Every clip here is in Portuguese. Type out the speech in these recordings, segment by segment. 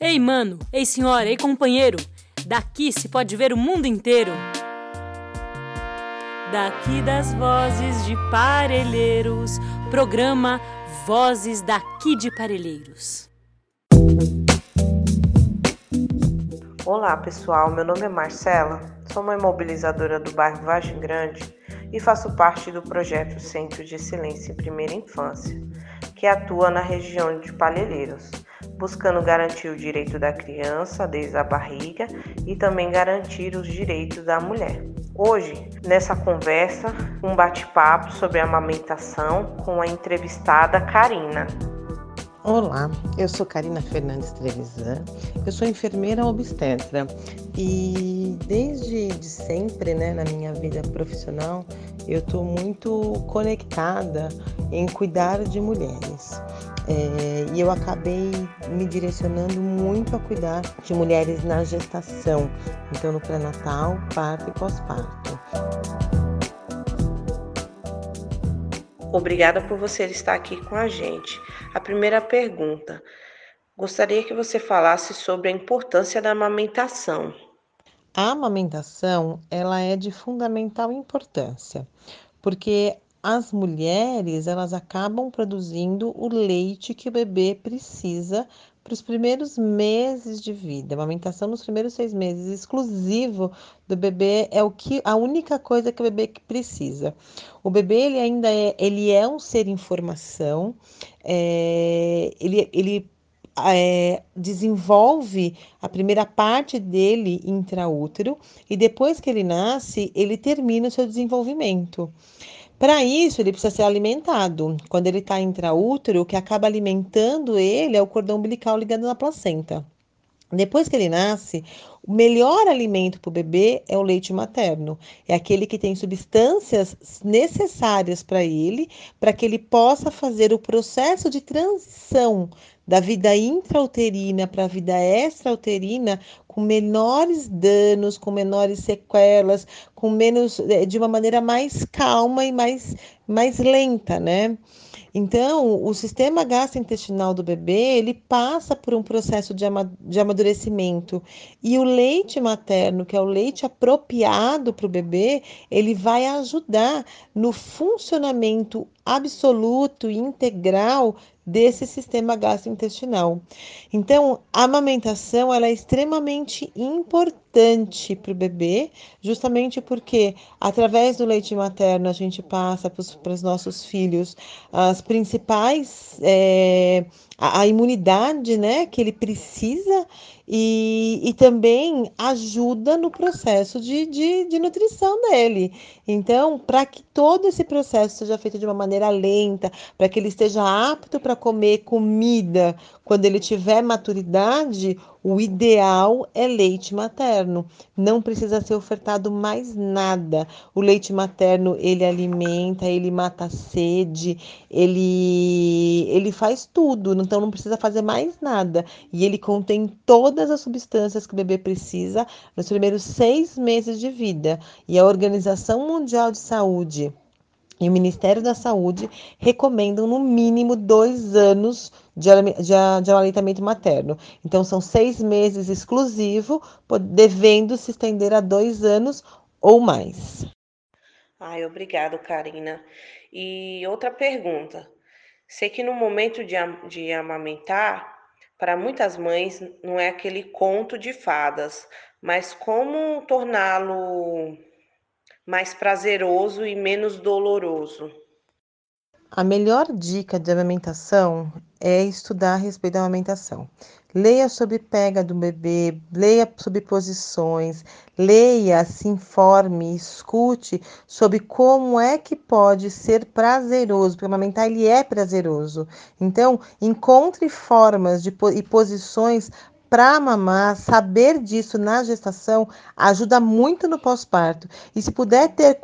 Ei, mano, ei, senhora, ei, companheiro, daqui se pode ver o mundo inteiro. Daqui das vozes de Parelheiros, programa Vozes daqui de Parelheiros. Olá, pessoal. Meu nome é Marcela. Sou uma imobilizadora do bairro Vargem Grande e faço parte do projeto Centro de Excelência em Primeira Infância, que atua na região de Palheiros, buscando garantir o direito da criança desde a barriga e também garantir os direitos da mulher. Hoje, nessa conversa, um bate-papo sobre amamentação com a entrevistada Karina. Olá, eu sou Karina Fernandes Trevisan, eu sou enfermeira obstetra e desde de sempre, né, na minha vida profissional, eu estou muito conectada em cuidar de mulheres. É, e eu acabei me direcionando muito a cuidar de mulheres na gestação, então no pré-natal, parto e pós-parto. Obrigada por você estar aqui com a gente. A primeira pergunta: gostaria que você falasse sobre a importância da amamentação. A amamentação, ela é de fundamental importância, porque as mulheres, elas acabam produzindo o leite que o bebê precisa para os primeiros meses de vida. A amamentação nos primeiros seis meses, exclusivo do bebê, é o que a única coisa que o bebê precisa. O bebê ele ainda é, ele é um ser em formação, é, ele, ele é, desenvolve a primeira parte dele intraútero e depois que ele nasce, ele termina o seu desenvolvimento. Para isso, ele precisa ser alimentado. Quando ele está intraútero, o que acaba alimentando ele é o cordão umbilical ligado na placenta. Depois que ele nasce, o melhor alimento para o bebê é o leite materno. É aquele que tem substâncias necessárias para ele, para que ele possa fazer o processo de transição da vida intrauterina para a vida extrauterina com menores danos, com menores sequelas, com menos eh, de uma maneira mais calma e mais mais lenta, né? Então, o sistema gastrointestinal do bebê, ele passa por um processo de, amadurecimento. E o leite materno, que é o leite apropriado para o bebê, ele vai ajudar no funcionamento absoluto e integral desse sistema gastrointestinal. Então, a amamentação ela é extremamente importante para o bebê, justamente porque através do leite materno a gente passa para os nossos filhos as principais é, a, imunidade, né, que ele precisa e, e também ajuda no processo de, de, de nutrição dele. Então, para que todo esse processo seja feito de uma maneira lenta, para que ele esteja apto para comer comida quando ele tiver maturidade, o ideal é leite materno. Não precisa ser ofertado mais nada. O leite materno, ele alimenta, ele mata a sede, ele ele faz tudo, então não precisa fazer mais nada. E ele contém todas as substâncias que o bebê precisa nos primeiros seis meses de vida. E a Organização Mundial de Saúde e o Ministério da Saúde recomendam no mínimo dois anos de, de, aleitamento materno. Então, são seis meses exclusivo, devendo se estender a dois anos ou mais. Ai, obrigado, Karina. E outra pergunta. Sei que no momento de, de amamentar, para muitas mães não é aquele conto de fadas, mas como torná-lo mais prazeroso e menos doloroso. A melhor dica de amamentação é estudar a respeito da amamentação. Leia sobre pega do bebê, leia sobre posições, leia, se informe, escute sobre como é que pode ser prazeroso, porque amamentar ele é prazeroso. Então, encontre formas de, e posições para mamar, saber disso na gestação ajuda muito no pós-parto. E se puder ter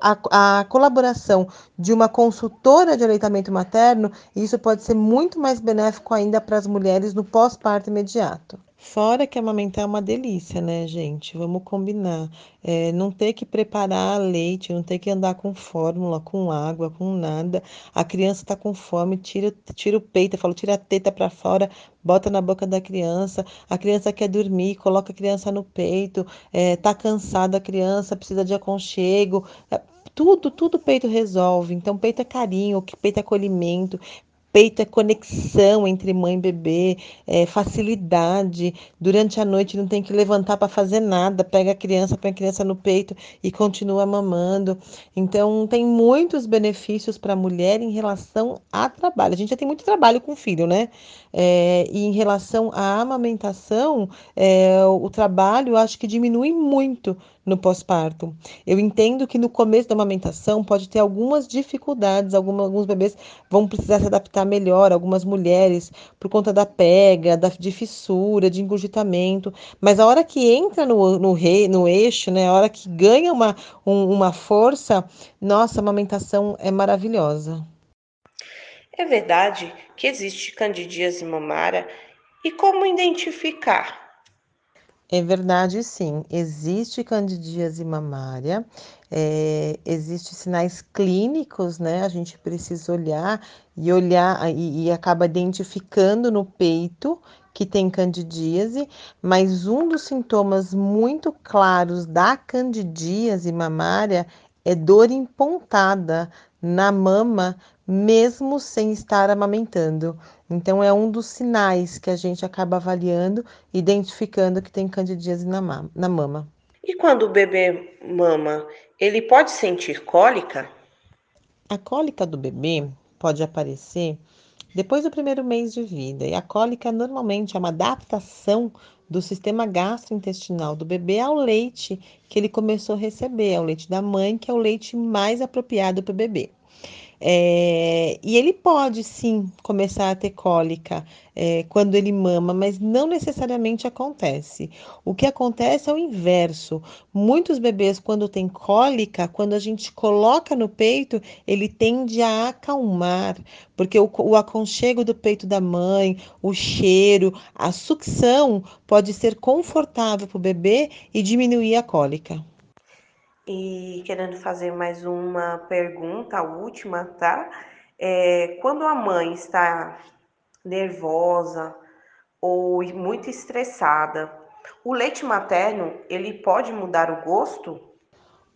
a, a, colaboração de uma consultora de aleitamento materno, isso pode ser muito mais benéfico ainda para as mulheres no pós-parto imediato. Fora que amamentar é uma delícia, né, gente? Vamos combinar. É, não ter que preparar leite, não ter que andar com fórmula, com água, com nada. A criança está com fome, tira, tira o peito, eu falo, tira a teta para fora, bota na boca da criança. A criança quer dormir, coloca a criança no peito. É, tá cansada a criança, precisa de aconchego. É, tudo, tudo peito resolve. Então, peito é carinho, peito é acolhimento, peito é conexão entre mãe e bebê, é facilidade. Durante a noite não tem que levantar para fazer nada, pega a criança, põe a criança no peito e continua mamando. Então, tem muitos benefícios para a mulher em relação a trabalho. A gente já tem muito trabalho com filho, né? É, e em relação à amamentação, é, o trabalho acho que diminui muito no pós-parto. Eu entendo que no começo da amamentação pode ter algumas dificuldades, algumas, alguns bebês vão precisar se adaptar melhor, algumas mulheres, por conta da pega, da, de fissura, de engurgitamento, mas a hora que entra no, no, rei, no eixo, né, a hora que ganha uma, um, uma força, nossa, a amamentação é maravilhosa. É verdade que existe candidíase mamária e como identificar? É verdade, sim. Existe candidíase mamária, é, existem sinais clínicos, né? A gente precisa olhar e olhar e, e acaba identificando no peito que tem candidíase, mas um dos sintomas muito claros da candidíase mamária é dor empontada na mama, mesmo sem estar amamentando. Então, é um dos sinais que a gente acaba avaliando, identificando que tem candidíase na, na mama. E quando o bebê mama, ele pode sentir cólica? A cólica do bebê pode aparecer depois do primeiro mês de vida. E a cólica normalmente é uma adaptação do sistema gastrointestinal do bebê ao leite que ele começou a receber, ao leite da mãe, que é o leite mais apropriado para o bebê. É, e ele pode sim começar a ter cólica é, quando ele mama, mas não necessariamente acontece. O que acontece é o inverso. Muitos bebês, quando tem cólica, quando a gente coloca no peito, ele tende a acalmar, porque o, o aconchego do peito da mãe, o cheiro, a sucção pode ser confortável para o bebê e diminuir a cólica. E querendo fazer mais uma pergunta, a última, tá? É, quando a mãe está nervosa ou muito estressada, o leite materno ele pode mudar o gosto?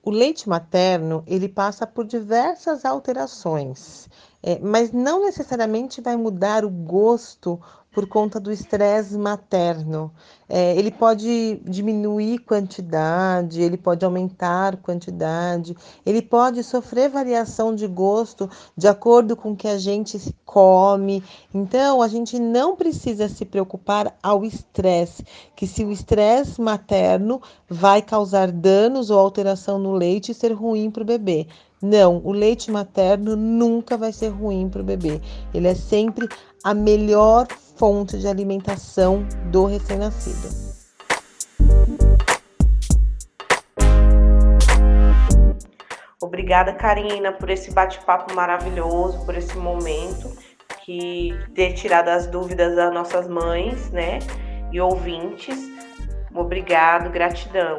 O leite materno ele passa por diversas alterações, é, mas não necessariamente vai mudar o gosto por conta do estresse materno. É, ele pode diminuir quantidade, ele pode aumentar quantidade, ele pode sofrer variação de gosto de acordo com o que a gente come. Então, a gente não precisa se preocupar ao estresse, que se o estresse materno vai causar danos ou alteração no leite e ser ruim para o bebê. Não, o leite materno nunca vai ser ruim para o bebê. Ele é sempre a melhor fonte de alimentação do recém-nascido. Obrigada, Karina, por esse bate-papo maravilhoso, por esse momento que ter tirado as dúvidas das nossas mães, né, e ouvintes. Obrigado, gratidão.